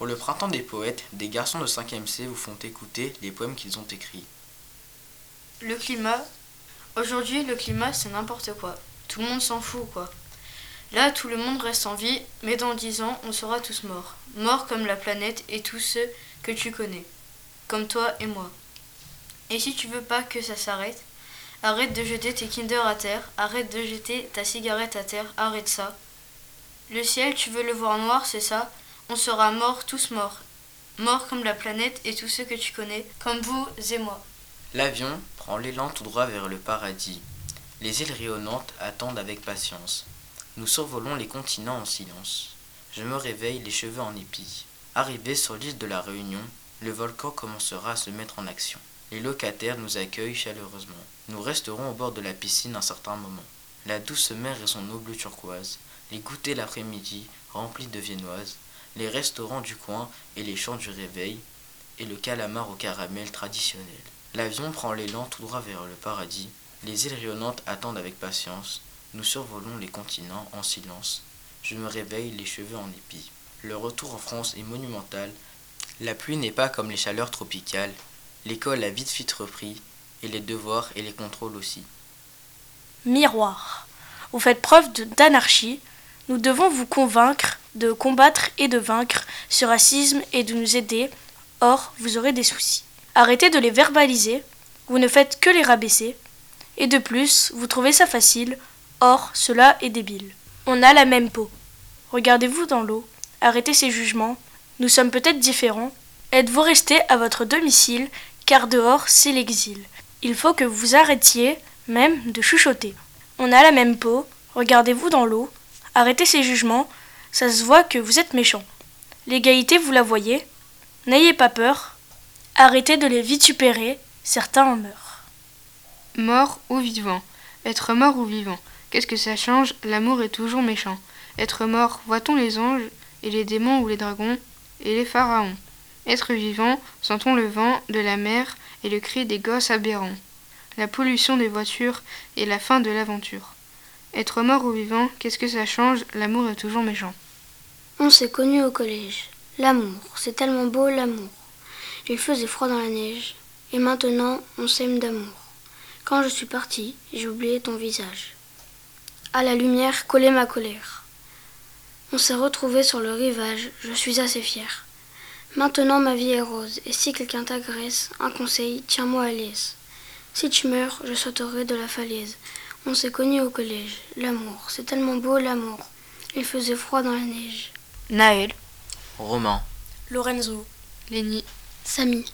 Pour le printemps des poètes, des garçons de 5e C vous font écouter les poèmes qu'ils ont écrits. Le climat. Aujourd'hui, le climat, c'est n'importe quoi. Tout le monde s'en fout, quoi. Là, tout le monde reste en vie, mais dans dix ans, on sera tous morts. Morts comme la planète et tous ceux que tu connais. Comme toi et moi. Et si tu veux pas que ça s'arrête, arrête de jeter tes Kinder à terre, arrête de jeter ta cigarette à terre, arrête ça. Le ciel, tu veux le voir noir, c'est ça On sera morts, tous morts. Morts comme la planète et tous ceux que tu connais, comme vous et moi. L'avion prend l'élan tout droit vers le paradis. Les îles rayonnantes attendent avec patience. Nous survolons les continents en silence. Je me réveille, les cheveux en épis. Arrivé sur l'île de la Réunion, le volcan commencera à se mettre en action. Les locataires nous accueillent chaleureusement. Nous resterons au bord de la piscine un certain moment. La douce mer et son eau bleu turquoise, les goûters l'après-midi remplis de viennoises, les restaurants du coin et les chants du réveil, et le calamar au caramel traditionnel. L'avion prend l'élan tout droit vers le paradis. Les îles rayonnantes attendent avec patience. Nous survolons les continents en silence. Je me réveille, les cheveux en épis. Le retour en France est monumental. La pluie n'est pas comme les chaleurs tropicales. L'école a vite vite repris, et les devoirs et les contrôles aussi. Miroir. Vous faites preuve d'anarchie. Nous devons vous convaincre de combattre et de vaincre ce racisme et de nous aider. Or, vous aurez des soucis. Arrêtez de les verbaliser. Vous ne faites que les rabaisser. Et de plus, vous trouvez ça facile. Or, cela est débile. On a la même peau. Regardez-vous dans l'eau. Arrêtez ces jugements. Nous sommes peut-être différents. Êtes-vous resté à votre domicile, car dehors, c'est l'exil. Il faut que vous arrêtiez, même, de chuchoter. On a la même peau. Regardez-vous dans l'eau. Arrêtez ces jugements. Ça se voit que vous êtes méchant. L'égalité, vous la voyez. N'ayez pas peur. Arrêtez de les vitupérer. Certains en meurent. Mort ou vivant. Être mort ou vivant. Qu'est-ce que ça change? L'amour est toujours méchant. Être mort, voit-on les anges, et les démons ou les dragons, et les pharaons? Être vivant, sentons le vent de la mer et le cri des gosses aberrants, la pollution des voitures et la fin de l'aventure. Être mort ou vivant, qu'est-ce que ça change? L'amour est toujours méchant. On s'est connus au collège. L'amour, c'est tellement beau l'amour. Il faisait froid dans la neige, et maintenant on s'aime d'amour. Quand je suis partie, j'ai oublié ton visage. À la lumière collait ma colère. On s'est retrouvés sur le rivage, je suis assez fière. Maintenant ma vie est rose, et si quelqu'un t'agresse, un conseil, tiens-moi à l'aise. Si tu meurs, je sauterai de la falaise. On s'est connus au collège. L'amour, c'est tellement beau l'amour. Il faisait froid dans la neige. Naël. Roman. Lorenzo. Lenny. Samy.